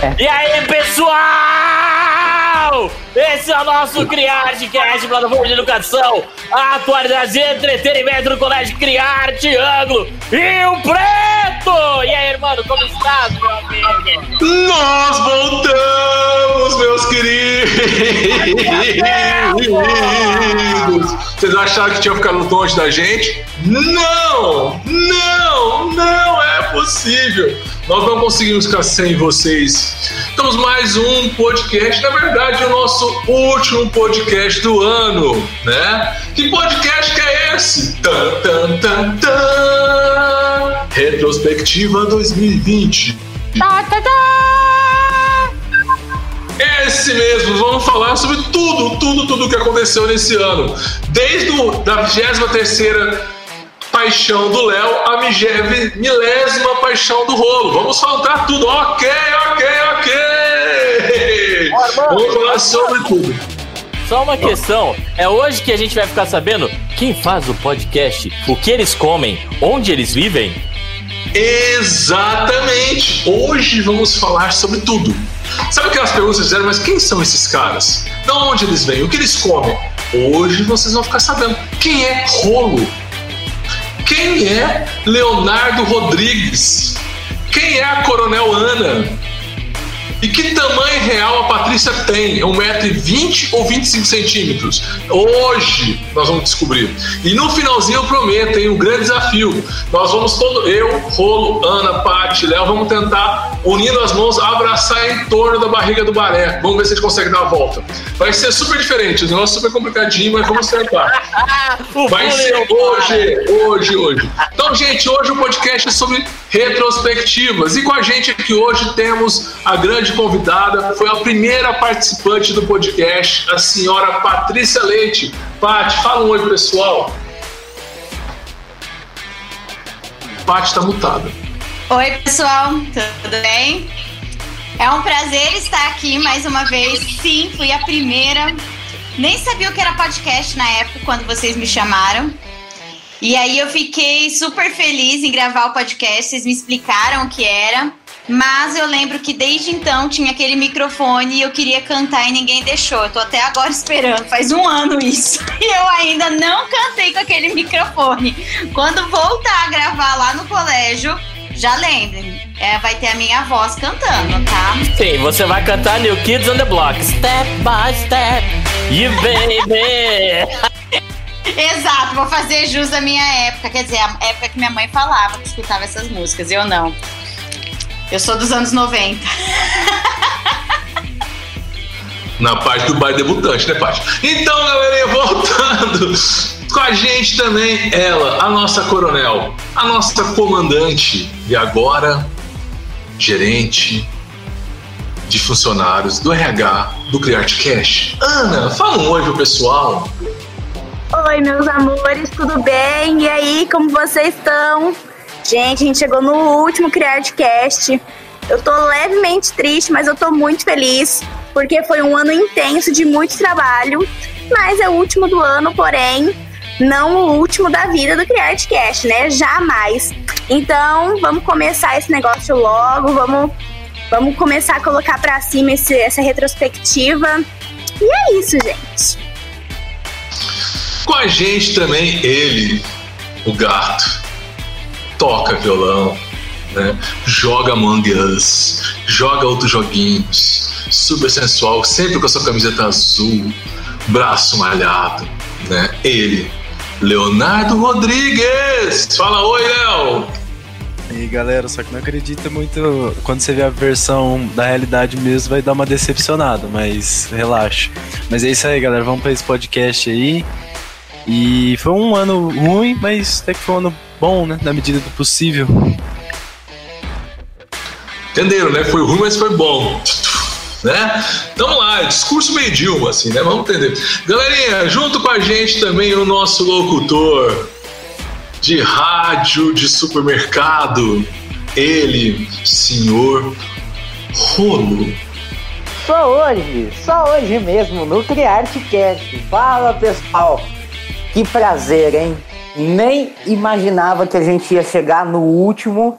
É. E aí, pessoal? Esse é o nosso CriArteCast, plataforma de educação, atualidades e entretenimento do Colégio CriArte Ângulo e o Preto! E aí, irmão, como está, meu amigo? Nós voltamos, meus queridos! Vocês acharam que tinha ficado longe da gente? Não! Não! Não é possível! Nós não conseguimos ficar sem vocês. Estamos mais um podcast, na verdade, o nosso último podcast do ano, né? Que podcast que é esse? Tan, tan, tan, tan. Retrospectiva 2020. Tá, tá, tá. Esse mesmo, vamos falar sobre tudo, tudo, tudo que aconteceu nesse ano. Desde o, da 23 terceira paixão do Léo, a milésima paixão do rolo. Vamos faltar tudo. Ok, ok, ok. Vamos falar sobre tudo. Só uma questão, é hoje que a gente vai ficar sabendo quem faz o podcast, o que eles comem, onde eles vivem? Exatamente! Hoje vamos falar sobre tudo. Sabe aquelas perguntas que fizeram, mas quem são esses caras? De onde eles vêm? O que eles comem? Hoje vocês vão ficar sabendo quem é Rolo. Quem é Leonardo Rodrigues? Quem é a Coronel Ana? E que tamanho real a Patrícia tem? É 1,20m ou 25 centímetros? Hoje nós vamos descobrir. E no finalzinho eu prometo, hein, um grande desafio. Nós vamos todo, eu, Rolo, Ana, Paty, Léo, vamos tentar, unindo as mãos, abraçar em torno da barriga do baré. Vamos ver se a gente consegue dar a volta. Vai ser super diferente, o negócio super complicadinho, mas vamos tentar. Vai ser hoje, hoje, hoje. Então, gente, hoje o podcast é sobre retrospectivas. E com a gente aqui hoje temos a grande grande convidada, foi a primeira participante do podcast, a senhora Patrícia Leite. Paty, fala um oi pessoal. Paty está mutada. Oi pessoal, tudo bem? É um prazer estar aqui mais uma vez. Sim, fui a primeira. Nem sabia o que era podcast na época quando vocês me chamaram. E aí eu fiquei super feliz em gravar o podcast. Vocês me explicaram o que era. Mas eu lembro que desde então tinha aquele microfone e eu queria cantar e ninguém deixou. Eu tô até agora esperando, faz um ano isso. E eu ainda não cantei com aquele microfone. Quando voltar a gravar lá no colégio, já lembrem, é, vai ter a minha voz cantando, tá? Sim, você vai cantar New Kids on the Block. Step by step, you baby. Exato, vou fazer jus à minha época. Quer dizer, a época que minha mãe falava, que escutava essas músicas, eu não. Eu sou dos anos 90. Na parte do bar debutante, né, Paty? Então, galerinha, voltando com a gente também, ela, a nossa coronel, a nossa comandante e agora gerente de funcionários do RH do Criarte Cash. Ana, fala um oi pro pessoal. Oi, meus amores, tudo bem? E aí, como vocês estão? Gente, a gente chegou no último CriArtCast. Eu tô levemente triste, mas eu tô muito feliz, porque foi um ano intenso de muito trabalho, mas é o último do ano, porém, não o último da vida do CriArtCast, né? Jamais. Então, vamos começar esse negócio logo, vamos, vamos começar a colocar para cima esse, essa retrospectiva. E é isso, gente. Com a gente também ele, o gato toca violão, né? joga Among Us, joga outros joguinhos, super sensual, sempre com a sua camiseta azul, braço malhado, né? Ele, Leonardo Rodrigues! Fala oi, Léo! E aí, galera, só que não acredita muito. Quando você vê a versão da realidade mesmo, vai dar uma decepcionada, mas relaxa. Mas é isso aí, galera. Vamos para esse podcast aí. E foi um ano ruim, mas até que foi um ano bom, né? Na medida do possível. Entenderam, né? Foi ruim, mas foi bom. Né? Então vamos lá, discurso meio Dilma, assim, né? Vamos entender. Galerinha, junto com a gente também o nosso locutor de rádio de supermercado, ele, senhor Rolo. Só hoje, só hoje mesmo, no CriArteCast. Fala pessoal, que prazer, hein? Nem imaginava que a gente ia chegar no último.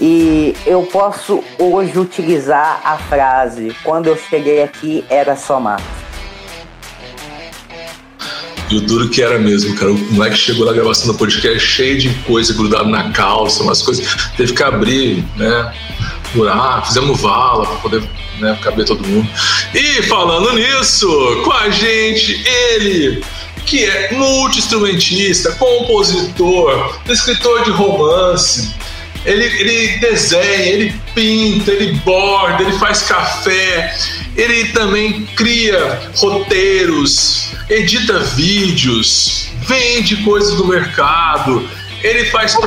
E eu posso hoje utilizar a frase: quando eu cheguei aqui era só mato. E o duro que era mesmo, cara. O moleque chegou na gravação do podcast cheio de coisa grudada na calça, umas coisas. Teve que abrir, né? Buraco, fizemos vala para poder né, caber todo mundo. E falando nisso, com a gente, ele, que é multi-instrumentista, compositor, escritor de romance. Ele, ele desenha, ele pinta, ele borda, ele faz café, ele também cria roteiros, edita vídeos, vende coisas do mercado, ele faz O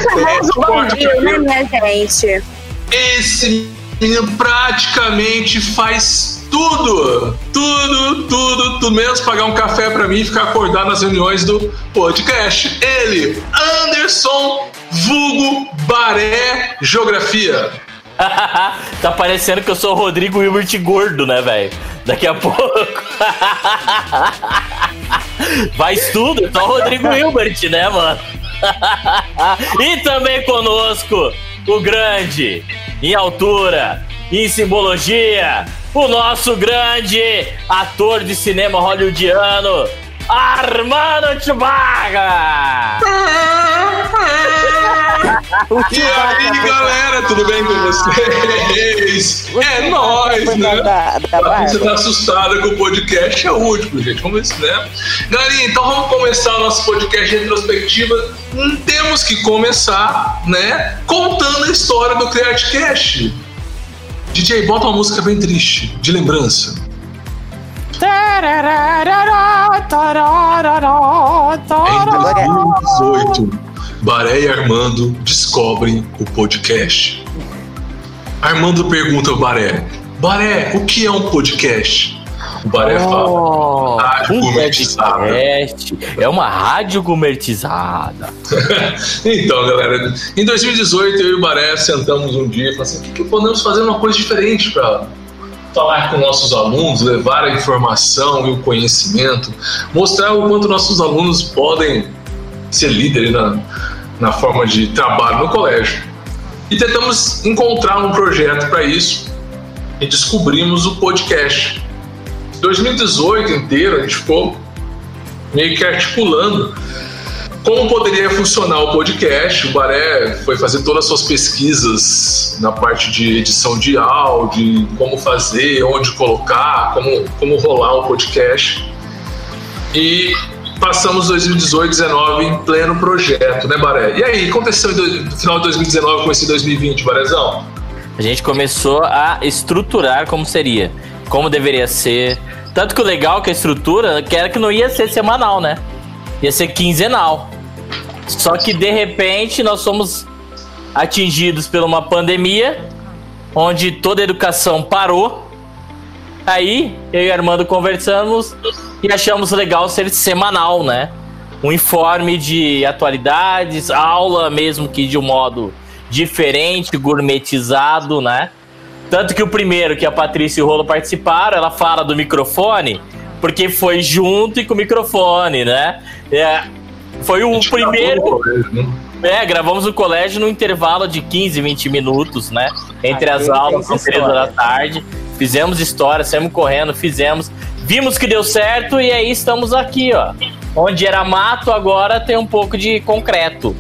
corta né, gente? Esse menino praticamente faz tudo, tudo, tudo, tudo menos pagar um café pra mim e ficar acordado nas reuniões do podcast. Ele, Anderson Vulgo Baré Geografia. tá parecendo que eu sou o Rodrigo Hilbert gordo, né, velho? Daqui a pouco. Faz tudo, só o Rodrigo Hilbert, né, mano? e também conosco, o grande, em altura, em simbologia, o nosso grande ator de cinema hollywoodiano, Armando Chubaga! E aí, galera, tudo bem com vocês? É nóis, né? Barba. tá assustada com o podcast, é o último, gente. Vamos ver se, né? Galerinha, então vamos começar o nosso podcast retrospectiva. Hum, Temos que começar, né? Contando a história do CreateCast. DJ, bota uma música bem triste, de lembrança. Em 2018, Baré e Armando descobrem o podcast. Armando pergunta ao Baré: Baré, o que é um podcast? O Baré fala: Oh, podcast. É uma rádio gourmetizada. Então, galera, em 2018 eu e o Baré sentamos um dia e falamos assim: o que, que podemos fazer uma coisa diferente para falar com nossos alunos, levar a informação e o conhecimento, mostrar o quanto nossos alunos podem ser líderes na, na forma de trabalho no colégio. E tentamos encontrar um projeto para isso e descobrimos o podcast. 2018 inteiro a gente ficou meio que articulando como poderia funcionar o podcast. O Baré foi fazer todas as suas pesquisas na parte de edição de áudio, como fazer, onde colocar, como, como rolar o podcast. E passamos 2018, 2019 em pleno projeto, né, Baré? E aí, aconteceu no final de 2019 com esse 2020, Barézão? A gente começou a estruturar como seria, como deveria ser. Tanto que o legal é que a estrutura que era que não ia ser semanal, né? Ia ser quinzenal. Só que de repente nós fomos atingidos por uma pandemia, onde toda a educação parou. Aí eu e Armando conversamos e achamos legal ser semanal, né? Um informe de atualidades, aula mesmo que de um modo diferente, gourmetizado, né? Tanto que o primeiro que a Patrícia e o Rolo participaram, ela fala do microfone, porque foi junto e com o microfone, né? É, foi o primeiro. né? É, gravamos o colégio no intervalo de 15, 20 minutos, né? Entre as Aquele aulas, às três da tarde. Fizemos história, saímos correndo, fizemos. Vimos que deu certo e aí estamos aqui, ó. Onde era mato, agora tem um pouco de concreto.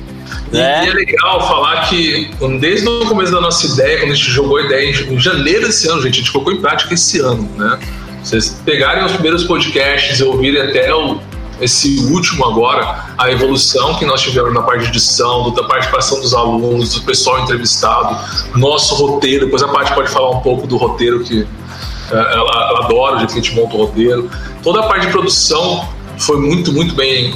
E, né? e é legal falar que desde o começo da nossa ideia, quando a gente jogou a ideia em janeiro desse ano, gente, a gente colocou em prática esse ano, né? Vocês pegarem os primeiros podcasts e ouvirem até o, esse último agora, a evolução que nós tivemos na parte de edição, da participação dos alunos, do pessoal entrevistado, nosso roteiro, depois a parte pode falar um pouco do roteiro que é, ela, ela adora, o jeito que a gente monta o roteiro. Toda a parte de produção foi muito, muito bem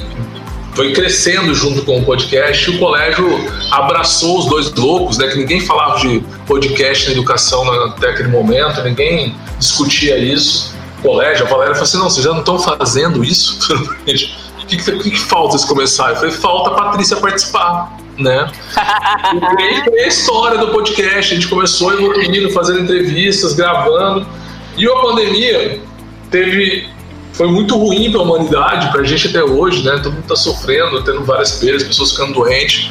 foi crescendo junto com o podcast e o colégio abraçou os dois loucos, né? Que ninguém falava de podcast na educação até aquele momento, ninguém discutia isso. O colégio, a Valéria falou assim: não, vocês já não estão fazendo isso? O que, o que que falta eles começarem? Eu falei: falta a Patrícia participar, né? E aí foi a história do podcast. A gente começou evoluindo, fazendo entrevistas, gravando. E a pandemia teve foi muito ruim para a humanidade, para a gente até hoje, né? Todo mundo está sofrendo, tendo várias perdas, pessoas ficando doentes,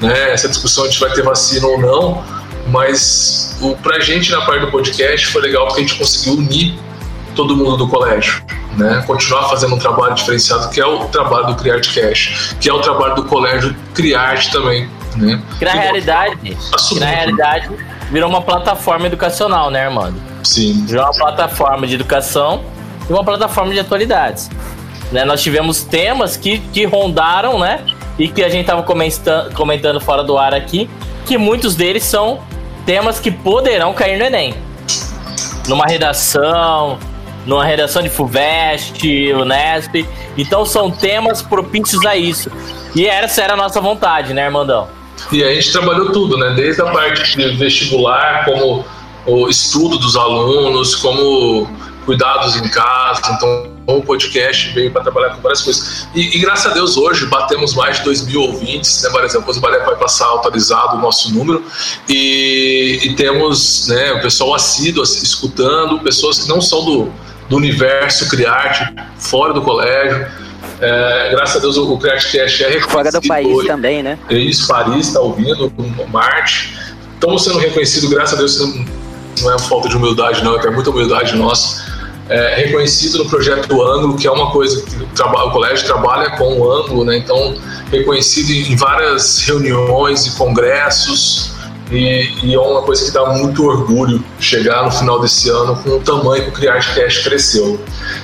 né? Essa discussão de vai ter vacina ou não, mas o, pra gente na parte do podcast foi legal porque a gente conseguiu unir todo mundo do colégio, né? Continuar fazendo um trabalho diferenciado, que é o trabalho do Criarte Cash, que é o trabalho do colégio Criarte também, né? Que na realidade, que na realidade virou uma plataforma educacional, né, Armando? Sim. Virou uma plataforma de educação e uma plataforma de atualidades. Né? Nós tivemos temas que, que rondaram, né? E que a gente estava comentando, comentando fora do ar aqui, que muitos deles são temas que poderão cair no Enem. Numa redação, numa redação de FUVEST, Unesp. Então são temas propícios a isso. E essa era a nossa vontade, né, Armandão? E a gente trabalhou tudo, né? Desde a parte de vestibular, como o estudo dos alunos, como cuidados em casa. Então, o podcast veio para trabalhar com várias coisas. E, e, graças a Deus, hoje batemos mais de 2 mil ouvintes, né, Maria? Depois o Balé vai passar atualizado o nosso número. E, e temos né, o pessoal assíduo escutando, pessoas que não são do, do universo Criarte, fora do colégio. É, graças a Deus o CriarteCast é reconhecido. Fora do país hoje. também, né? Isso, Paris está ouvindo, Marte. Estamos sendo reconhecidos, graças a Deus, não é falta de humildade, não, é muita humildade nossa. É, reconhecido no projeto Ângulo, que é uma coisa que o, colégio trabalha com o ângulo, né? Então, reconhecido em várias reuniões e congressos, e, e, é uma coisa que dá muito orgulho chegar no final desse ano com o tamanho que o CriarteCast cresceu.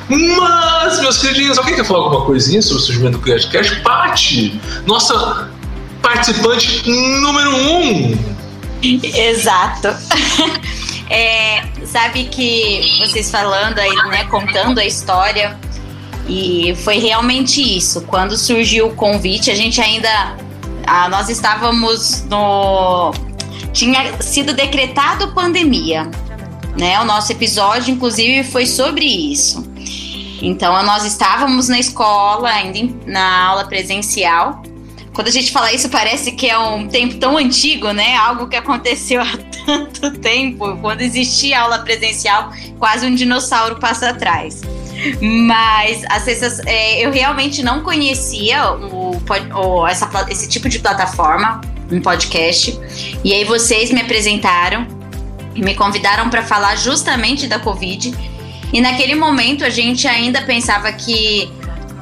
Mas, meus queridinhos, alguém quer falar alguma coisinha sobre o surgimento do CriarteCast? Pati, nossa participante número um! Exato. É, sabe que vocês falando aí, né, contando a história, e foi realmente isso. Quando surgiu o convite, a gente ainda. Ah, nós estávamos no. Tinha sido decretado pandemia. Né? O nosso episódio, inclusive, foi sobre isso. Então, nós estávamos na escola, ainda na aula presencial. Quando a gente fala isso, parece que é um tempo tão antigo, né? Algo que aconteceu há tanto tempo. Quando existia aula presencial, quase um dinossauro passa atrás. Mas as é, eu realmente não conhecia o, o, essa, esse tipo de plataforma, um podcast. E aí vocês me apresentaram e me convidaram para falar justamente da Covid. E naquele momento a gente ainda pensava que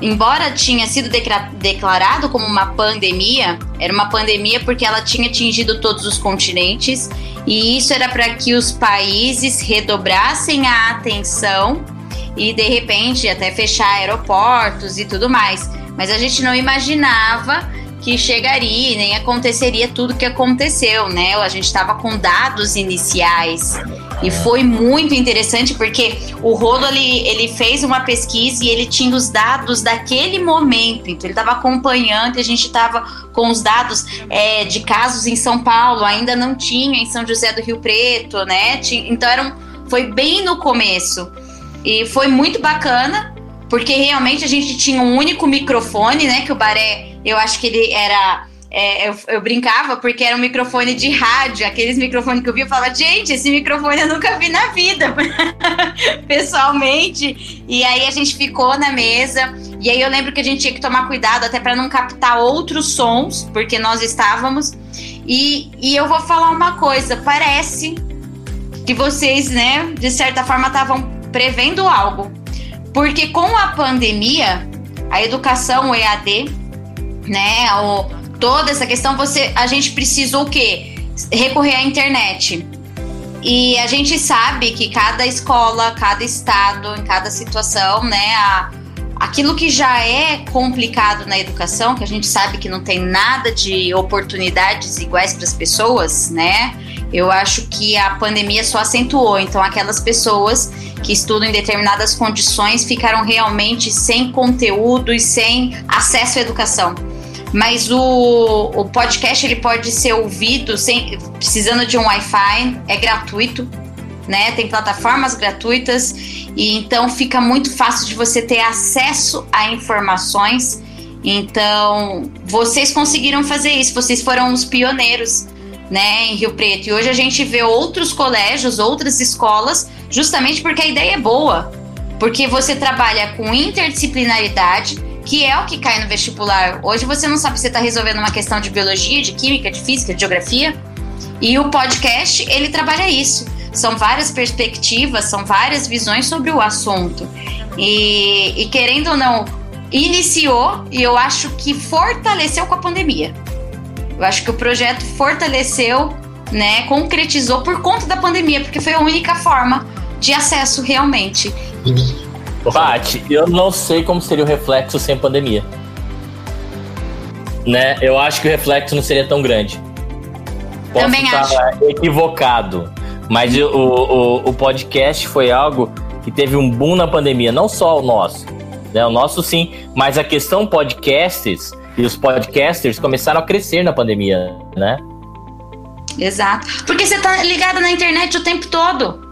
embora tinha sido declarado como uma pandemia, era uma pandemia porque ela tinha atingido todos os continentes e isso era para que os países redobrassem a atenção e de repente até fechar aeroportos e tudo mais. Mas a gente não imaginava que chegaria, nem aconteceria tudo que aconteceu, né? A gente estava com dados iniciais e foi muito interessante porque o Rolo ele, ele fez uma pesquisa e ele tinha os dados daquele momento, então ele estava acompanhando e a gente estava com os dados é, de casos em São Paulo, ainda não tinha em São José do Rio Preto, né? Tinha, então era um, foi bem no começo e foi muito bacana porque realmente a gente tinha um único microfone, né? Que o Baré eu acho que ele era. É, eu, eu, brincava porque era um microfone de rádio, aqueles microfones que eu vi, eu falava, gente, esse microfone eu nunca vi na vida, pessoalmente. E aí a gente ficou na mesa, e aí eu lembro que a gente tinha que tomar cuidado até para não captar outros sons, porque nós estávamos. E, e eu vou falar uma coisa, parece que vocês, né, de certa forma, estavam prevendo algo. Porque com a pandemia, a educação, o EAD, né? O, toda essa questão, você, a gente precisou o quê? Recorrer à internet. E a gente sabe que cada escola, cada estado, em cada situação, né, a, aquilo que já é complicado na educação, que a gente sabe que não tem nada de oportunidades iguais para as pessoas, né? Eu acho que a pandemia só acentuou. Então, aquelas pessoas que estudam em determinadas condições ficaram realmente sem conteúdo e sem acesso à educação mas o, o podcast ele pode ser ouvido sem precisando de um Wi-Fi, é gratuito, né? Tem plataformas gratuitas e então fica muito fácil de você ter acesso a informações. Então, vocês conseguiram fazer isso, vocês foram os pioneiros, né, em Rio Preto. E hoje a gente vê outros colégios, outras escolas, justamente porque a ideia é boa. Porque você trabalha com interdisciplinaridade, que é o que cai no vestibular. Hoje você não sabe se está resolvendo uma questão de biologia, de química, de física, de geografia. E o podcast, ele trabalha isso. São várias perspectivas, são várias visões sobre o assunto. E, e querendo ou não, iniciou e eu acho que fortaleceu com a pandemia. Eu acho que o projeto fortaleceu, né, concretizou por conta da pandemia, porque foi a única forma de acesso realmente. Paty, eu não sei como seria o reflexo sem pandemia. Né? Eu acho que o reflexo não seria tão grande. Posso Também estar acho. equivocado. Mas o, o, o podcast foi algo que teve um boom na pandemia, não só o nosso. Né? O nosso sim, mas a questão podcasts e os podcasters começaram a crescer na pandemia, né? Exato. Porque você tá ligado na internet o tempo todo.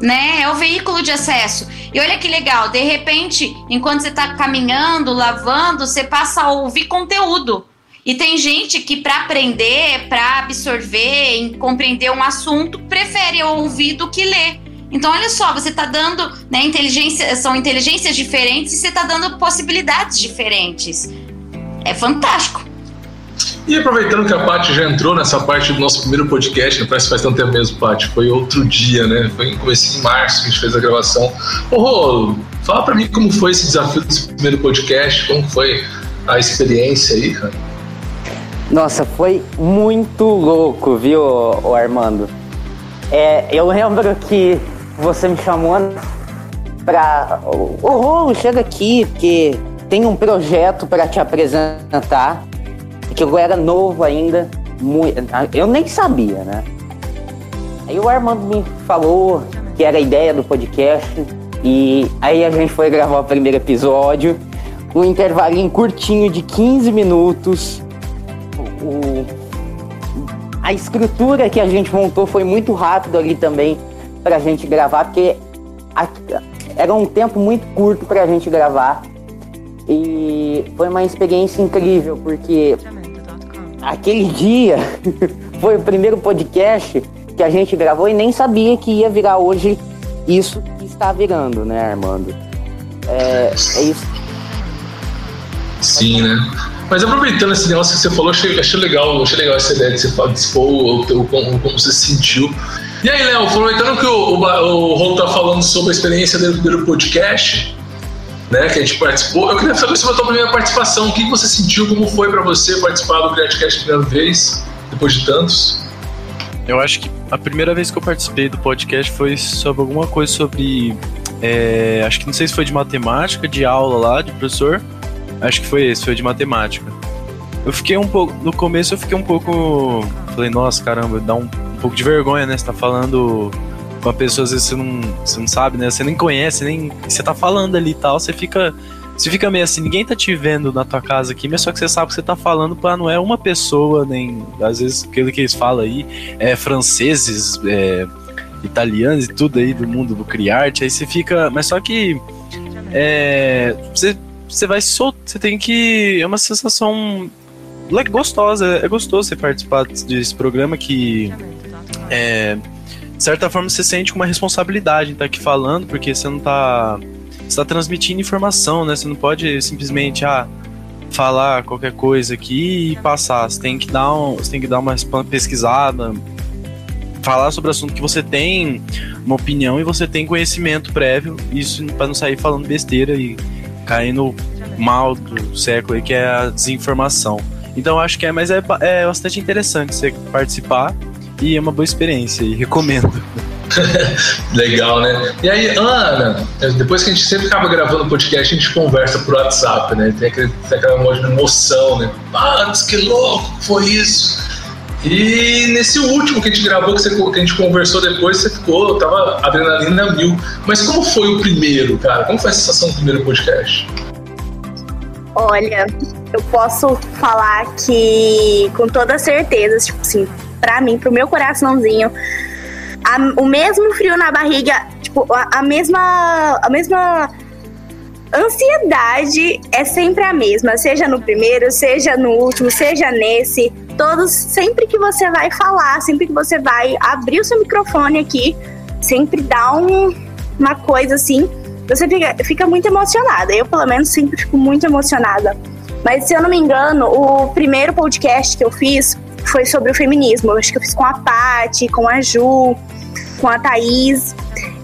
Né? É o veículo de acesso. E olha que legal, de repente, enquanto você tá caminhando, lavando, você passa a ouvir conteúdo. E tem gente que para aprender, para absorver, em compreender um assunto, prefere ouvir do que ler. Então, olha só, você está dando, né, inteligência, são inteligências diferentes e você está dando possibilidades diferentes. É fantástico. E aproveitando que a Paty já entrou nessa parte do nosso primeiro podcast, não parece que faz tanto tempo mesmo, Paty, foi outro dia, né? Foi em começo em março que a gente fez a gravação. Ô, fala pra mim como foi esse desafio desse primeiro podcast, como foi a experiência aí, cara? Nossa, foi muito louco, viu, Armando? É, eu lembro que você me chamou pra. Ô chega aqui, porque tem um projeto para te apresentar. Que eu era novo ainda. Muito, eu nem sabia, né? Aí o Armando me falou que era a ideia do podcast. E aí a gente foi gravar o primeiro episódio. Um intervalinho curtinho de 15 minutos o, a estrutura que a gente montou foi muito rápido ali também pra gente gravar, porque a, era um tempo muito curto pra gente gravar. E foi uma experiência incrível, porque aquele dia foi o primeiro podcast que a gente gravou e nem sabia que ia virar hoje isso que está virando, né, Armando? É, é isso. Sim, né? Mas aproveitando esse negócio que você falou, achei, achei legal, achei legal essa ideia de você expor o, o, como, como você se sentiu. E aí, Léo, aproveitando que o, o, o tá falando sobre a experiência dele do podcast, né, que a gente participou, eu queria saber sobre a tua primeira participação. O que você sentiu, como foi para você participar do Creatcast a primeira vez, depois de tantos? Eu acho que a primeira vez que eu participei do podcast foi sobre alguma coisa sobre. É, acho que não sei se foi de matemática, de aula lá, de professor. Acho que foi esse, foi de matemática. Eu fiquei um pouco. No começo eu fiquei um pouco. Falei, nossa, caramba, dá um, um pouco de vergonha, né? Você tá falando uma pessoa, às vezes você não, você não sabe, né? Você nem conhece, nem. Você tá falando ali e tal, você fica. Você fica meio assim, ninguém tá te vendo na tua casa aqui, mas só que você sabe que você tá falando pra não é uma pessoa, nem. Às vezes aquilo que eles falam aí é franceses, é, italianos e tudo aí do mundo do criarte, aí você fica. Mas só que. É, você, você vai solto, você tem que. É uma sensação gostosa, é gostoso você participar desse programa que. É, de certa forma você sente uma responsabilidade em estar aqui falando, porque você não tá. Você tá transmitindo informação, né? Você não pode simplesmente ah, falar qualquer coisa aqui e passar. Você tem que dar, um, você tem que dar uma pesquisada, falar sobre o assunto que você tem uma opinião e você tem conhecimento prévio, isso para não sair falando besteira e cair no mal do século aí, que é a desinformação. Então acho que é, mas é, é bastante interessante você participar e é uma boa experiência e recomendo. Legal, né? E aí, Ana, depois que a gente sempre acaba gravando podcast, a gente conversa por WhatsApp, né? Tem, aquele, tem aquela emoção, né? Ah, que louco, foi isso. E nesse último que a gente gravou, que, você, que a gente conversou depois, você ficou, tava adrenalina mil. Mas como foi o primeiro, cara? Como foi a sensação do primeiro podcast? Olha, eu posso falar que com toda certeza, tipo assim, pra mim, pro meu coraçãozinho, a, o mesmo frio na barriga, tipo, a, a, mesma. A mesma ansiedade é sempre a mesma, seja no primeiro, seja no último, seja nesse. Todos, sempre que você vai falar, sempre que você vai abrir o seu microfone aqui, sempre dá um, uma coisa assim. Você fica, fica muito emocionada. Eu, pelo menos, sempre fico muito emocionada. Mas, se eu não me engano, o primeiro podcast que eu fiz foi sobre o feminismo. Eu acho que eu fiz com a Paty, com a Ju, com a Thaís.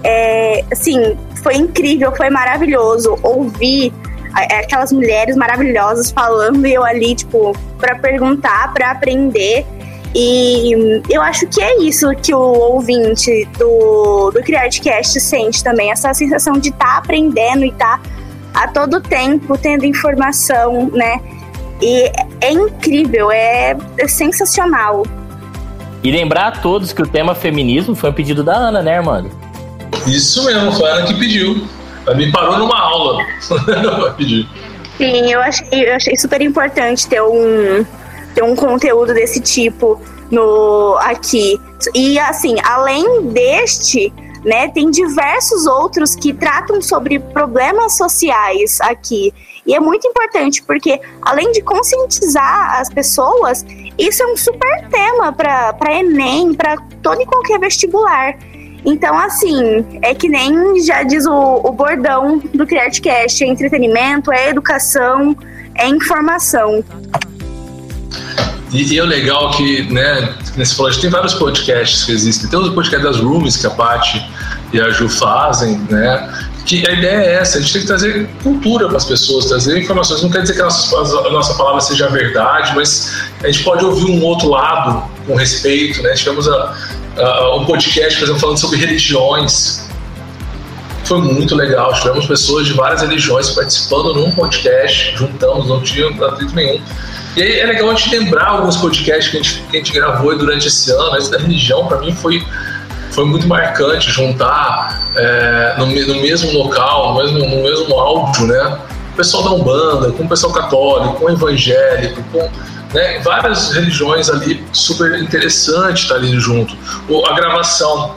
É, assim, foi incrível, foi maravilhoso ouvir aquelas mulheres maravilhosas falando e eu ali, tipo, para perguntar, para aprender. E eu acho que é isso que o ouvinte do, do CreateCast sente também, essa sensação de estar tá aprendendo e estar tá a todo tempo tendo informação, né? E é incrível, é, é sensacional. E lembrar a todos que o tema feminismo foi um pedido da Ana, né, Armando? Isso mesmo, foi a Ana que pediu. Ela me parou numa aula. Sim, eu achei, eu achei super importante ter um, ter um conteúdo desse tipo no aqui. E assim, além deste, né, tem diversos outros que tratam sobre problemas sociais aqui. E é muito importante porque além de conscientizar as pessoas, isso é um super tema para ENEM, para todo e qualquer vestibular. Então, assim, é que nem já diz o, o bordão do CreateCast: é entretenimento, é educação, é informação. E, e, é legal que, né, nesse falou, tem vários podcasts que existem. Tem os podcasts das rooms que a Paty e a Ju fazem, né? Que a ideia é essa, a gente tem que trazer cultura para as pessoas, trazer informações. Não quer dizer que a nossa, a nossa palavra seja verdade, mas a gente pode ouvir um outro lado com respeito, né? Tivemos a, a, um podcast, por exemplo, falando sobre religiões. Foi muito legal. Tivemos pessoas de várias religiões participando num podcast, juntamos, não tinha atrito nenhum. E aí é legal a gente lembrar alguns podcasts que a gente, que a gente gravou durante esse ano. Esse da religião, para mim, foi, foi muito marcante juntar é, no, no, mesmo local, no mesmo, no mesmo áudio, né? O pessoal da Umbanda, com o pessoal católico, com o evangélico, com né? Várias religiões ali, super interessante estar ali junto. A gravação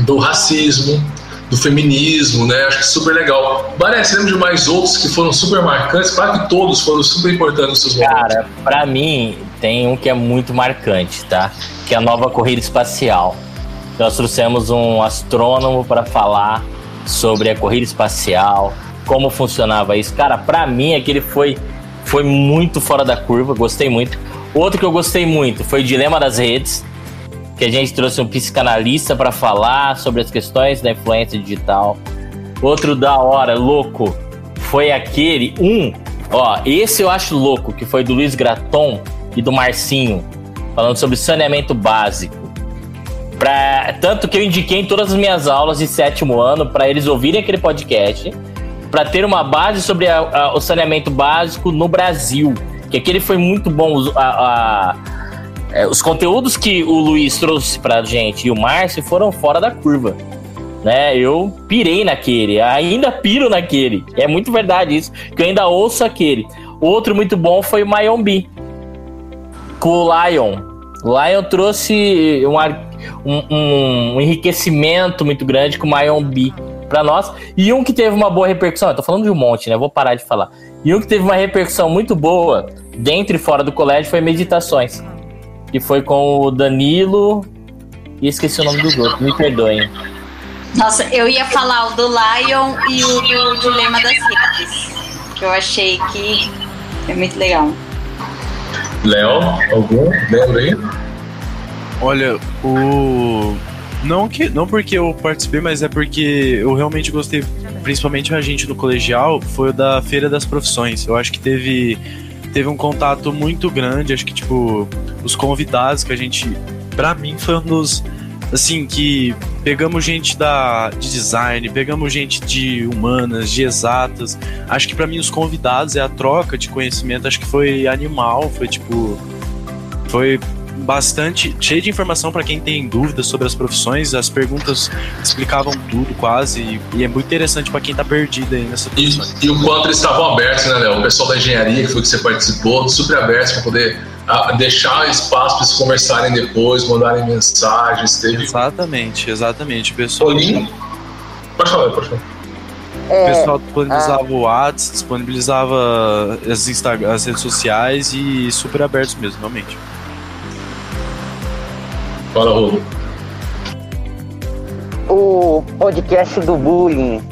do racismo, do feminismo, né? Acho que super legal. Parece, lembro de mais outros que foram super marcantes, claro que todos foram super importantes nos seus momentos. Cara, pra mim, tem um que é muito marcante, tá? Que é a nova corrida espacial. Nós trouxemos um astrônomo para falar sobre a corrida espacial, como funcionava isso. Cara, pra mim, aquele foi foi muito fora da curva, gostei muito. Outro que eu gostei muito foi o Dilema das Redes, que a gente trouxe um psicanalista para falar sobre as questões da influência digital. Outro da hora, louco, foi aquele um, ó, esse eu acho louco, que foi do Luiz Graton e do Marcinho, falando sobre saneamento básico. Pra, tanto que eu indiquei em todas as minhas aulas de sétimo ano para eles ouvirem aquele podcast para ter uma base sobre a, a, o saneamento básico no Brasil. Que aquele foi muito bom. A, é, os conteúdos que o Luiz trouxe para a gente e o Márcio foram fora da curva. Né? Eu pirei naquele, ainda piro naquele. É muito verdade isso, que eu ainda ouço aquele. Outro muito bom foi o Mayombi, com o Lion. O Lion trouxe um, um, um enriquecimento muito grande com o Mayombi para nós. E um que teve uma boa repercussão, eu tô falando de um monte, né? Vou parar de falar. E um que teve uma repercussão muito boa dentro e fora do colégio foi Meditações. Que foi com o Danilo. E esqueci o nome do outro, me perdoem. Nossa, eu ia falar o do Lion e o do Dilema das Redes. Que eu achei que é muito legal. Léo, algum? Lembra aí? Olha, o não, que, não porque eu participei, mas é porque eu realmente gostei, principalmente a gente no colegial, foi o da Feira das Profissões. Eu acho que teve, teve um contato muito grande, acho que, tipo, os convidados que a gente. Pra mim, foi um dos. Assim, que pegamos gente da, de design, pegamos gente de humanas, de exatas. Acho que para mim os convidados é a troca de conhecimento, acho que foi animal, foi tipo. Foi bastante cheio de informação para quem tem dúvidas sobre as profissões. As perguntas explicavam tudo quase e, é muito interessante para quem está perdido aí nessa e, e, o quanto eles estavam abertos, né, Léo? O pessoal da engenharia que foi que você participou, super abertos para poder a, deixar espaço para eles conversarem depois, mandarem mensagens. Teve... Exatamente, exatamente. O pessoal. Olim... Pode falar, pode falar. É, o pessoal disponibilizava a... o WhatsApp, disponibilizava as, Instagram, as redes sociais e super abertos mesmo, realmente. Fala, Rolo. O podcast do bullying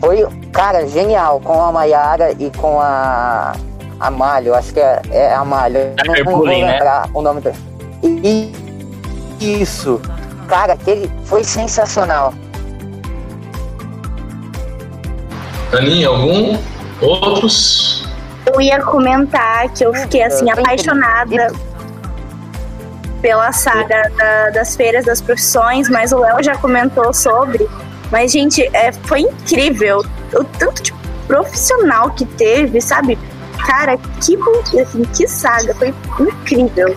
foi, cara, genial. Com a Mayara e com a. A Malho, acho que é, é a Malho. Não, não vou né? lembrar né? o nome dele. E isso, cara, aquele foi sensacional. Aninha, algum? Outros? Eu ia comentar que eu fiquei assim apaixonada pela saga da, das feiras das profissões, mas o Léo já comentou sobre. Mas, gente, é, foi incrível o tanto de profissional que teve, sabe? Cara, que, assim, que saga, foi incrível.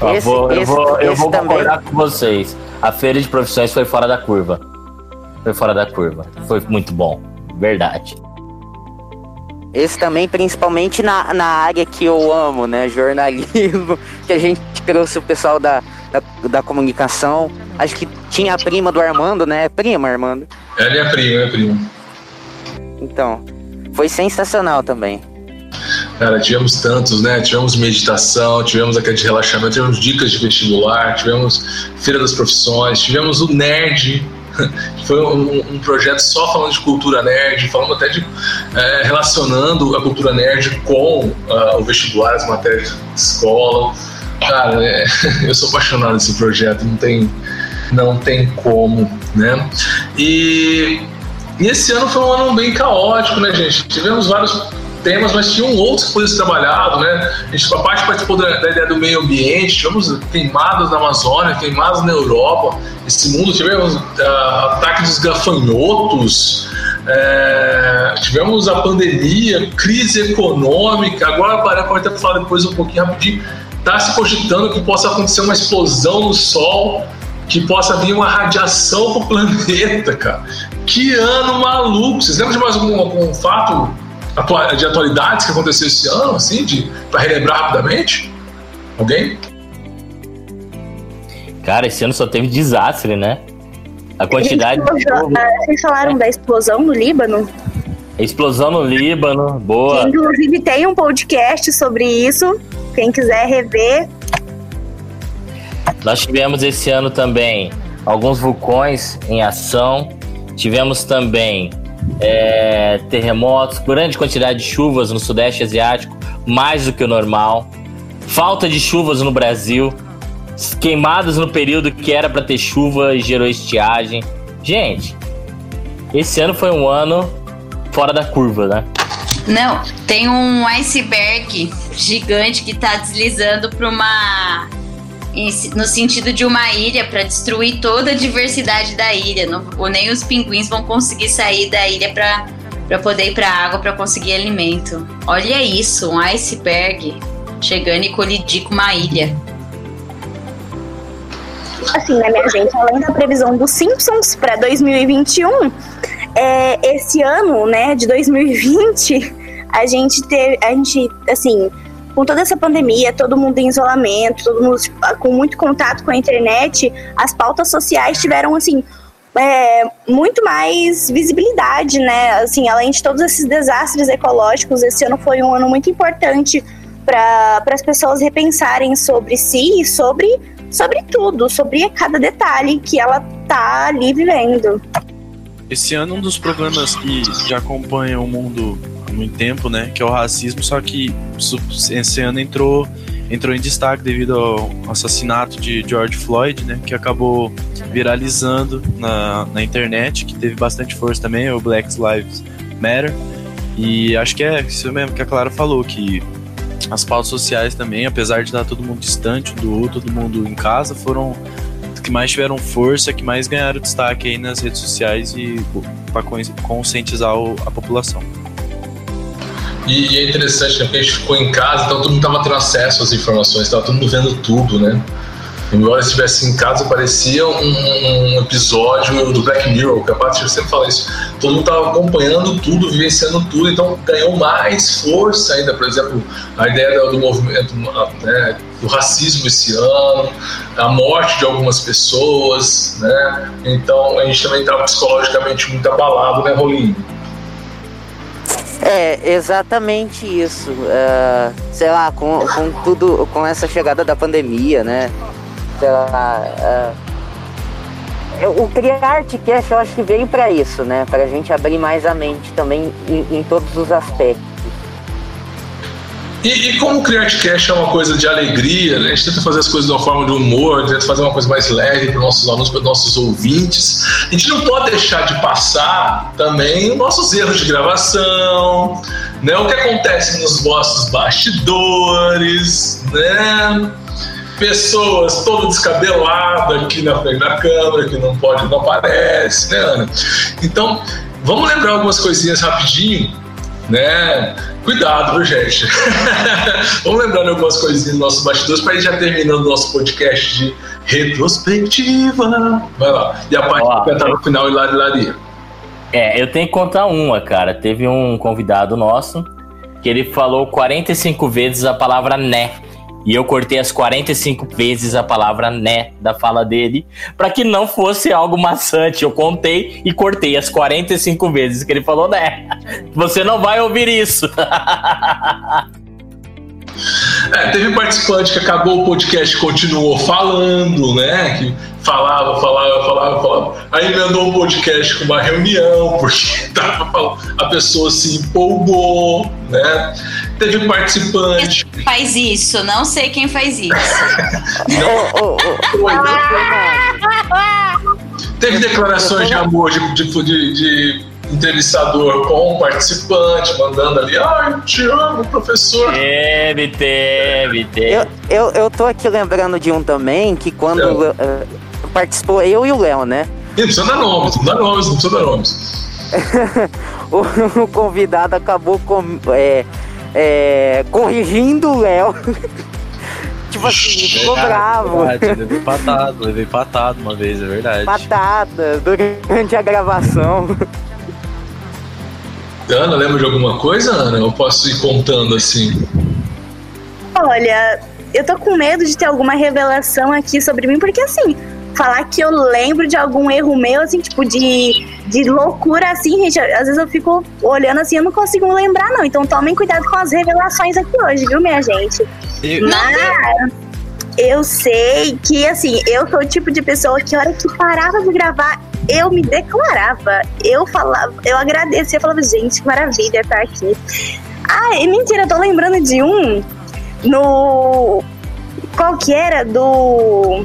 Ó, Esse- vou- eu esse- vou, eu vou também. concordar com vocês. A feira de profissões foi fora da curva. Foi fora da curva. Foi muito bom. Verdade. Esse também, principalmente na, na área que eu amo, né? Jornalismo, que a gente trouxe o pessoal da, da, da comunicação. Acho que tinha a prima do Armando, né? Prima, Armando. É minha prima, minha prima. Então, foi sensacional também. Cara, tivemos tantos, né? Tivemos meditação, tivemos aquele de relaxamento, tivemos dicas de vestibular, tivemos Feira das Profissões, tivemos o Nerd, foi um, um projeto só falando de cultura nerd, falando até de é, relacionando a cultura nerd com ah, o vestibular, as matérias de escola. Cara, é, eu sou apaixonado nesse projeto, não tem, não tem como, né? E, e esse ano foi um ano bem caótico, né, gente? Tivemos vários temas, mas tinham outros que ser trabalhados, né? A gente, a parte participou da, da ideia do meio ambiente, tivemos queimadas na Amazônia, queimadas na Europa, esse mundo, tivemos ah, ataque dos gafanhotos, é, tivemos a pandemia, crise econômica, agora para pode até falar depois um pouquinho rapidinho, está se cogitando que possa acontecer uma explosão no Sol, que possa vir uma radiação para o planeta, cara. Que ano maluco! Vocês lembram de mais algum, algum fato de atualidades que aconteceu esse ano, assim, de para relembrar rapidamente? Alguém? Cara, esse ano só teve desastre, né? A quantidade de Explosão- chuva, ah, Vocês falaram da explosão no Líbano? explosão no Líbano, boa. Que, inclusive tem um podcast sobre isso. Quem quiser rever, Nós tivemos esse ano também alguns vulcões em ação. Tivemos também é, terremotos, grande quantidade de chuvas no Sudeste Asiático, mais do que o normal. Falta de chuvas no Brasil. Queimadas no período que era para ter chuva e gerou estiagem. Gente, esse ano foi um ano fora da curva, né? Não, tem um iceberg gigante que tá deslizando para uma. No sentido de uma ilha para destruir toda a diversidade da ilha. Não, nem os pinguins vão conseguir sair da ilha para poder ir para água para conseguir alimento. Olha isso, um iceberg chegando e colidir com uma ilha. assim, né, minha gente? Além da previsão dos Simpsons para 2021, é, esse ano, né, de 2020, a gente teve, a gente, assim, com toda essa pandemia, todo mundo em isolamento, todo mundo tipo, com muito contato com a internet, as pautas sociais tiveram, assim, é, muito mais visibilidade, né? Assim, além de todos esses desastres ecológicos, esse ano foi um ano muito importante para as pessoas repensarem sobre si e sobre, sobre tudo, sobre cada detalhe que ela tá ali vivendo. Esse ano um dos problemas que já acompanha o mundo muito tempo, né, que é o racismo, só que esse ano entrou entrou em destaque devido ao assassinato de George Floyd, né, que acabou viralizando na, na internet, que teve bastante força também, o Black Lives Matter. E acho que é isso mesmo que a Clara falou, que as pautas sociais também, apesar de estar todo mundo distante do outro, todo mundo em casa, foram que mais tiveram força, que mais ganharam destaque aí nas redes sociais e para conscientizar a população. E, e é interessante, né? Porque a gente ficou em casa, então todo mundo estava tendo acesso às informações, estava todo mundo vendo tudo, né? Embora estivesse em casa, parecia um, um episódio do Black Mirror, que a Patricia sempre fala isso. Todo mundo estava acompanhando tudo, vivenciando tudo, então ganhou mais força ainda. Por exemplo, a ideia do, movimento, né, do racismo esse ano, a morte de algumas pessoas, né? Então a gente também estava psicologicamente muito abalado, né, Rolinho? É, exatamente isso. É, sei lá, com, com tudo, com essa chegada da pandemia, né? Sei lá. eu- o Criar Artcast eu acho que veio pra isso, né? Pra gente abrir mais a mente também em, em todos os aspectos. E, e como o CriarteCast é uma coisa de alegria, né? a gente tenta fazer as coisas de uma forma de humor, tenta fazer uma coisa mais leve para os nossos alunos, para os nossos ouvintes. A gente não pode deixar de passar também os nossos erros de gravação, né? o que acontece nos nossos bastidores, né? pessoas todo descabelado aqui na frente da câmera, que não pode, não aparece, né, Ana? Então, vamos lembrar algumas coisinhas rapidinho, né? Cuidado, viu, gente? Vamos lembrando algumas coisinhas dos nossos bastidores para ir já terminando o nosso podcast de retrospectiva. Vai lá. E a parte que estar no final, Hilari Laria. É, eu tenho que contar uma, cara. Teve um convidado nosso que ele falou 45 vezes a palavra né. E eu cortei as 45 vezes a palavra né da fala dele, para que não fosse algo maçante. Eu contei e cortei as 45 vezes que ele falou né. Você não vai ouvir isso. É, teve participante que acabou o podcast continuou falando, né? Que falava, falava, falava, falava. Aí emendou o podcast com uma reunião, porque tava a pessoa se empolgou, né? Teve participante. Faz isso, não sei quem faz isso. Não? Teve declarações de amor de, de, de- de entrevistador com o participante, mandando ali, ai, eu te amo, professor. teve, teve, teve. eu, eu, eu tô aqui lembrando de um também que quando eh, participou eu e o Léo, né? Não precisa dar nomes, não dá nomes, não precisa dar nomes. O, o convidado acabou com, é, é, corrigindo o Léo. tipo assim, ficou bravo. É Verdade, levei patado, levei patado uma vez, é verdade. Patada durante a gravação. Ana, lembra de alguma coisa, Ana? Eu posso ir contando assim. Olha, eu tô com medo de ter alguma revelação aqui sobre mim, porque assim, falar que eu lembro de algum erro meu, assim, tipo, de, de loucura, assim, gente, às vezes eu fico olhando assim, eu não consigo lembrar, não. Então tomem cuidado com as revelações aqui hoje, viu, minha gente? Eu- Mas eu sei que, assim, eu sou o tipo de pessoa que a hora que parava de gravar, eu me declarava. Eu falava, eu agradecia, eu falava, gente, que maravilha estar aqui. Ah, e mentira, eu tô lembrando de um no. Qual que era? Do.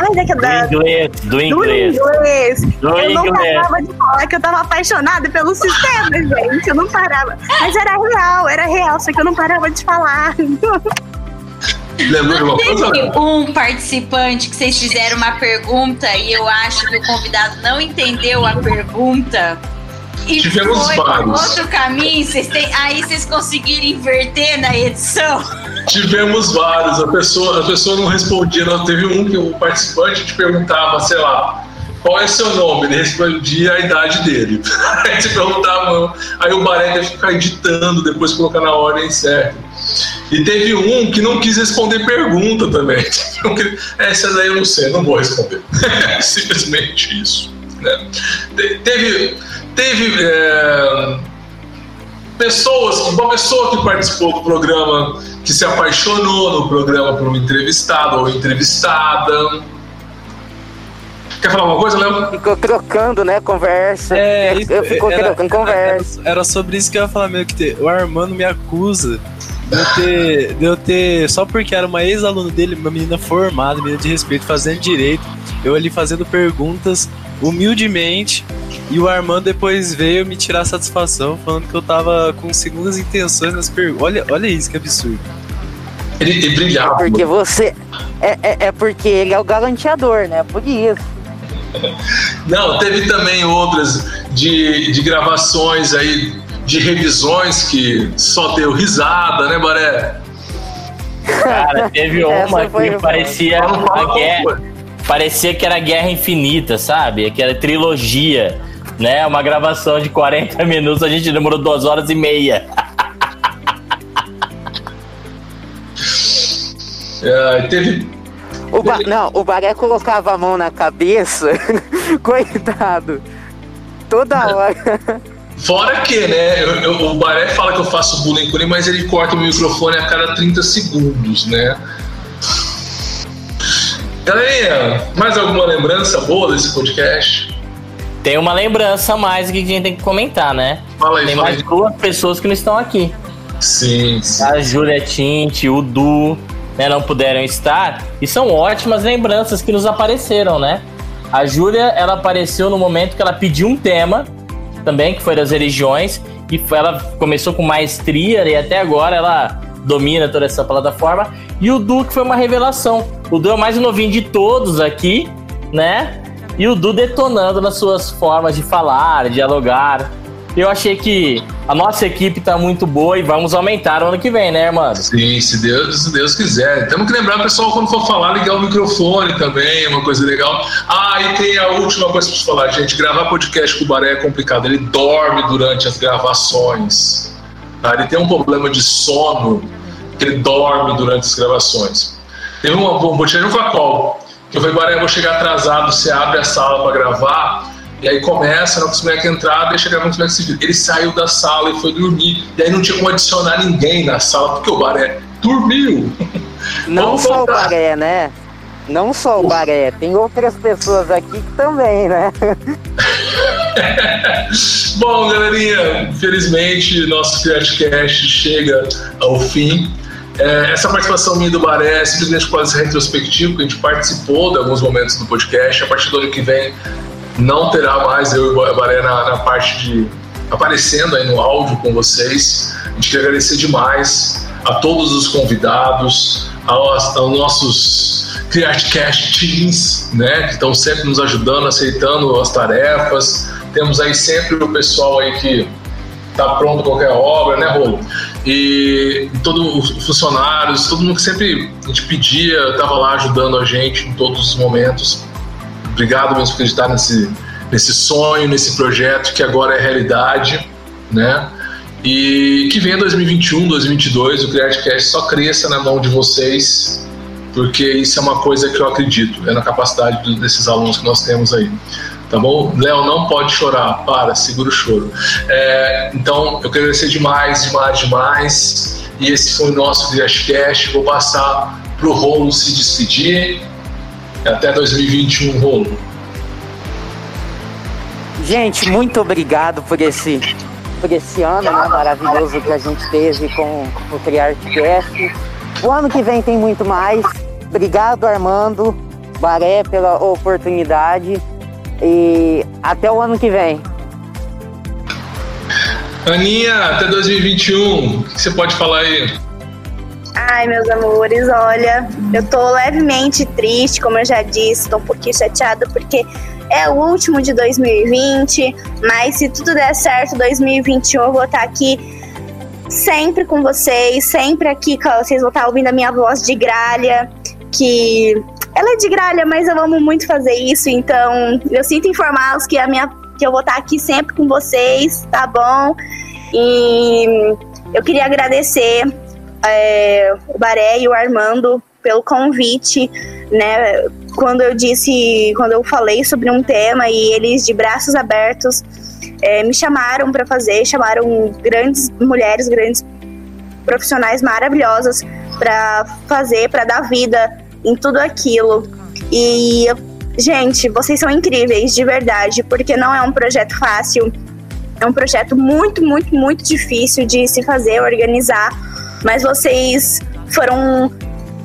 Ai. Do Da, inglês, do do inglês. inglês. Do eu não inglês. parava de falar que eu tava apaixonada pelo sistema, gente. Eu não parava. Mas era real, era real, só que eu não parava de falar. Lembrou Não teve um participante que vocês fizeram uma pergunta e eu acho que o convidado não entendeu a pergunta. E Tivemos foi vários. outro caminho, vocês têm, aí vocês conseguiram inverter na edição. Tivemos vários. A pessoa, a pessoa não respondia. Não, teve um que o participante te perguntava, sei lá, qual é seu nome? Ele respondia a idade dele. Aí você perguntava, aí o Baré teve que ficar editando, depois colocar na ordem certa. E teve um que não quis responder pergunta também. Essa daí eu não sei, não vou responder. Simplesmente isso. né? Te- Teve, teve é, pessoas, uma pessoa que participou do programa, que se apaixonou no programa por um entrevistado ou entrevistada. Quer falar alguma coisa, Léo? Ficou trocando, né? Conversa. É, eu, isso, eu fico era, trocando conversa. Era, era sobre isso que eu ia falar mesmo, que te- o Armando me acusa de eu ter, de eu ter só porque era uma ex-aluna dele, uma menina formada, menina de respeito, fazendo direito, eu ali fazendo perguntas humildemente, e o Armando depois veio me tirar satisfação, falando que eu tava com segundas intenções nas perguntas. Olha, olha isso, que absurdo. Ele, ele brilhava. Porque você. É, é, é porque ele é o galanteador, né? Por isso. Não, teve também outras de, de gravações aí, de revisões que só deu risada, né, Baré? Cara, teve uma que parecia Fala, fala a qual guerra. Parecia que era Guerra Infinita, sabe? Aquela trilogia, né? Uma gravação de 40 minutos, a gente demorou duas horas e meia. É, teve. O ba... Não, o Baré colocava a mão na cabeça. Coitado. Toda hora. Fora que, né? eu- eu- o Baré fala que eu faço bullying com ele, mas ele corta o microfone a cada 30 segundos, né? Galerinha, mais alguma lembrança boa desse podcast? Tem uma lembrança a mais que a gente tem que comentar, né? Fala aí, Tem fala mais aí. duas pessoas que não estão aqui. Sim, sim. A Júlia Tinte, o Du, né, não puderam estar. E são ótimas lembranças que nos apareceram, né? A Júlia, ela apareceu no momento que ela pediu um tema, também, que foi das religiões, e ela começou com maestria e até agora ela domina toda essa plataforma. E o Du, que foi uma revelação. O Du é o mais novinho de todos aqui, né? E o Du detonando nas suas formas de falar, dialogar. Eu achei que a nossa equipe tá muito boa e vamos aumentar ano que vem, né, mano? Sim, se Deus, se Deus quiser. Temos que lembrar, pessoal, quando for falar, ligar o microfone também, é uma coisa legal. Ah, e tem a última coisa para falar, gente. Gravar podcast com o Baré é complicado. Ele dorme durante as gravações. tá? Ele tem um problema de sono, ele dorme durante as gravações. Teve uma, vou tirar um facol, que eu falei, Baré, eu vou chegar atrasado, você abre a sala para gravar, e aí começa, não consegue entrar, deixa gravar no moleque se vira. Ele saiu da sala e foi dormir. E aí não tinha como adicionar ninguém na sala, porque o Baré dormiu. Não Vamos só o. Baré, né? Não só o Baré, tem outras pessoas aqui que também, né? Bom, galerinha, infelizmente nosso CriatiCast chega ao fim. É, essa participação minha do Baré é simplesmente quase retrospectivo, que a gente participou de alguns momentos do podcast. A partir do ano que vem não terá mais eu e o Baré na, na parte de aparecendo aí no áudio com vocês. A gente quer agradecer demais a todos os convidados, aos, aos nossos CreateCast Teams, né, que estão sempre nos ajudando, aceitando as tarefas. Temos aí sempre o pessoal aí que tá pronto qualquer obra, né, Rolo? E todos os funcionários, todo mundo que sempre a gente pedia, estava lá ajudando a gente em todos os momentos. Obrigado mesmo por acreditar nesse, nesse sonho, nesse projeto que agora é realidade, né? E que venha 2021, 2022, o CreateCast só cresça na mão de vocês, porque isso é uma coisa que eu acredito, é na capacidade desses alunos que nós temos aí. Tá bom? Léo, não pode chorar, para, segura o choro. É, então, eu quero agradecer demais, demais, demais. E esse foi o nosso CreateCast. Vou passar pro Rolo se despedir. Até 2021, Rolo. Gente, muito obrigado por esse, por esse ano né, maravilhoso que a gente teve com o CriarteCast. O ano que vem tem muito mais. Obrigado, Armando, Baré, pela oportunidade. E até o ano que vem. Aninha, até 2021. O que você pode falar aí? Ai, meus amores, olha, eu tô levemente triste, como eu já disse, tô um pouquinho chateada porque é o último de 2020, mas se tudo der certo, 2021 eu vou estar aqui sempre com vocês, sempre aqui, vocês vão estar ouvindo a minha voz de gralha, que ela é de gralha, mas eu amo muito fazer isso, então eu sinto informá-los que a minha que eu vou estar aqui sempre com vocês, tá bom? E eu queria agradecer é, o Baré e o Armando pelo convite, né? Quando eu disse, quando eu falei sobre um tema e eles de braços abertos é, me chamaram para fazer, chamaram grandes mulheres, grandes profissionais maravilhosas para fazer, para dar vida em tudo aquilo. E gente, vocês são incríveis de verdade, porque não é um projeto fácil. É um projeto muito, muito, muito difícil de se fazer, organizar mas vocês foram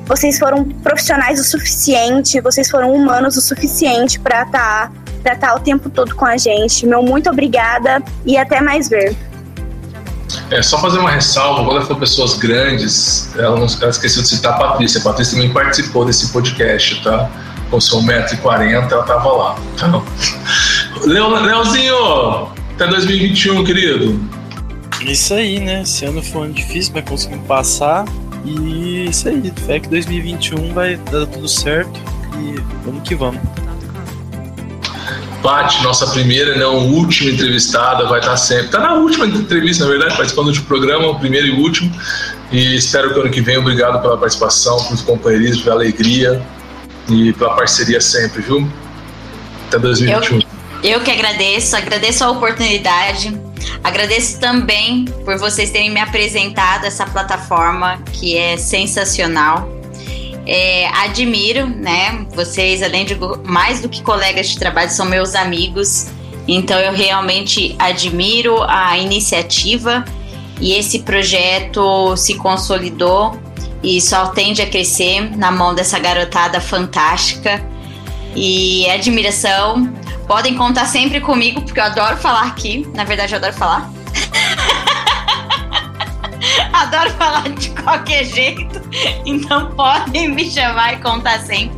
vocês foram profissionais o suficiente, vocês foram humanos o suficiente para estar para estar o tempo todo com a gente. Meu muito obrigada e até mais ver. É, só fazer uma ressalva, quando ela falou pessoas grandes, ela, não, ela esqueceu de citar a Patrícia. A Patrícia também participou desse podcast, tá? Com seu 1,40m, ela tava lá. Leo, Leozinho, até 2021, querido. Isso aí, né? Esse ano foi um ano difícil, mas conseguimos passar. E isso aí, fé que 2021 vai dar tudo certo. E vamos que vamos. Nossa primeira, não última entrevistada, vai estar sempre. Tá na última entrevista, na verdade, participando do último programa, o primeiro e último. E espero que ano que vem, obrigado pela participação, pelo companheirismo, pela alegria e pela parceria sempre, viu? Até 2021. Eu que agradeço, agradeço a oportunidade. Agradeço também por vocês terem me apresentado essa plataforma que é sensacional. É, admiro, né? Vocês, além de mais do que colegas de trabalho, são meus amigos. Então eu realmente admiro a iniciativa e esse projeto se consolidou e só tende a crescer na mão dessa garotada fantástica. E admiração. Podem contar sempre comigo, porque eu adoro falar aqui. Na verdade, eu adoro falar. adoro falar de qualquer jeito. Então podem me chamar e contar sempre.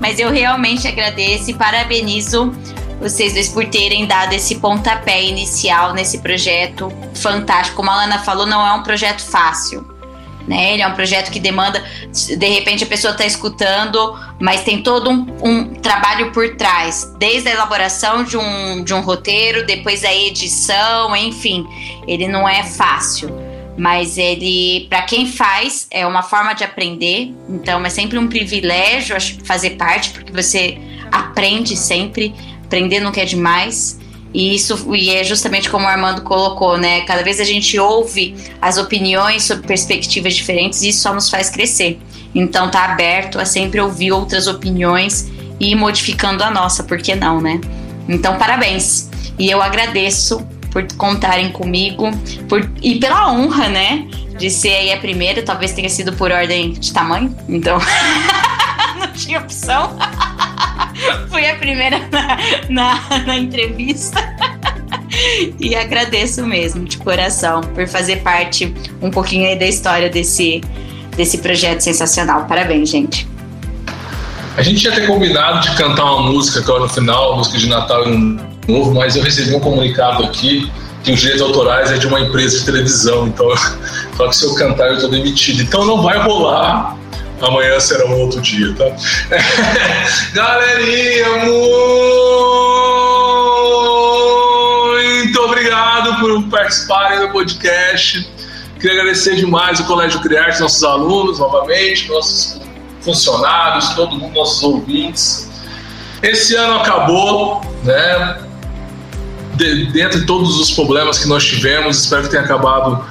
Mas eu realmente agradeço e parabenizo vocês dois por terem dado esse pontapé inicial nesse projeto fantástico. Como a Lana falou, não é um projeto fácil. Né? Ele é um projeto que demanda, de repente a pessoa está escutando, mas tem todo um, um, trabalho por trás, desde a elaboração de um, de um roteiro, depois a edição, enfim, ele não é fácil, mas ele, para quem faz, é uma forma de aprender, então é sempre um privilégio fazer parte, porque você aprende sempre aprender não quer demais. E isso e é justamente como o Armando colocou, né? Cada vez a gente ouve as opiniões sobre perspectivas diferentes e isso só nos faz crescer. Então tá aberto a sempre ouvir outras opiniões e ir modificando a nossa, por que não, né? Então parabéns. E eu agradeço por contarem comigo por, e pela honra, né? De ser aí a primeira, talvez tenha sido por ordem de tamanho, então não tinha opção. Fui a primeira na, na, na entrevista. e agradeço mesmo, de coração, por fazer parte um pouquinho aí da história desse, desse projeto sensacional. Parabéns, gente. A gente ia ter combinado de cantar uma música agora no final, música de Natal e Novo, mas eu recebi um comunicado aqui que os direitos autorais é de uma empresa de televisão, então eu que se eu cantar eu estou demitido. Então não vai rolar Amanhã será um outro dia, tá? Galerinha, muito obrigado por participarem do podcast. Queria agradecer demais o Colégio Criarte, nossos alunos, novamente, nossos funcionários, todo mundo, nossos ouvintes. Esse ano acabou, né? De, dentro de todos os problemas que nós tivemos, espero que tenha acabado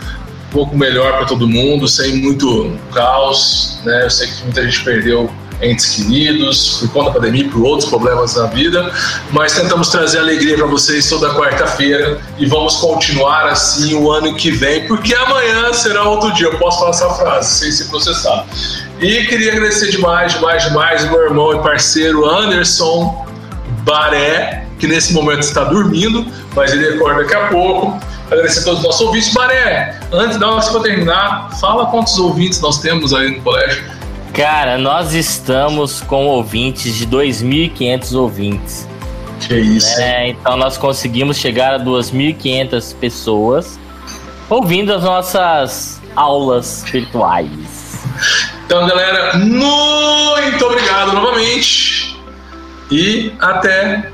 pouco melhor para todo mundo, sem muito caos. Né? Eu sei que muita gente perdeu entes queridos por conta da pandemia por outros problemas na vida, mas tentamos trazer alegria para vocês toda quarta-feira e vamos continuar assim o ano que vem, porque amanhã será outro dia. Eu posso falar essa frase sem se processar. E queria agradecer demais, demais, demais meu irmão e parceiro Anderson Baré, que nesse momento está dormindo, mas ele acorda daqui a pouco. Agradecer a todos os nossos ouvintes. Maré, antes da hora para terminar, fala quantos ouvintes nós temos aí no colégio. Cara, nós estamos com ouvintes de 2.500 ouvintes. Que isso. É, então nós conseguimos chegar a 2.500 pessoas ouvindo as nossas aulas virtuais. Então, galera, muito obrigado novamente e até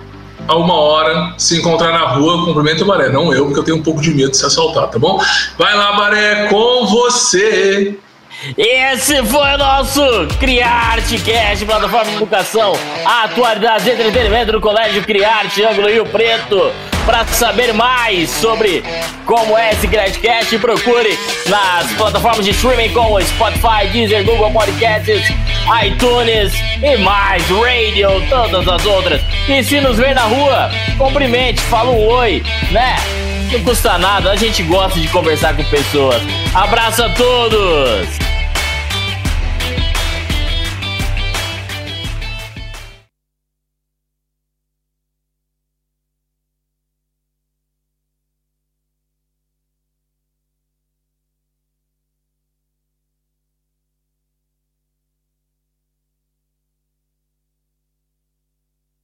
a uma hora, se encontrar na rua, cumprimenta o Baré. Não eu, porque eu tenho um pouco de medo de se assaltar, tá bom? Vai lá, Baré, com você! Esse foi o nosso Criarte Cast, plataforma de educação, atualidades e entretenimento do Colégio Criarte, Ângulo Rio Preto. Para saber mais sobre como é esse Cast, procure nas plataformas de streaming como Spotify, Deezer, Google Podcasts, iTunes e mais, Radio, todas as outras. E se nos ver na rua, cumprimente, fala um oi, né? Não custa nada, a gente gosta de conversar com pessoas. Abraço a todos!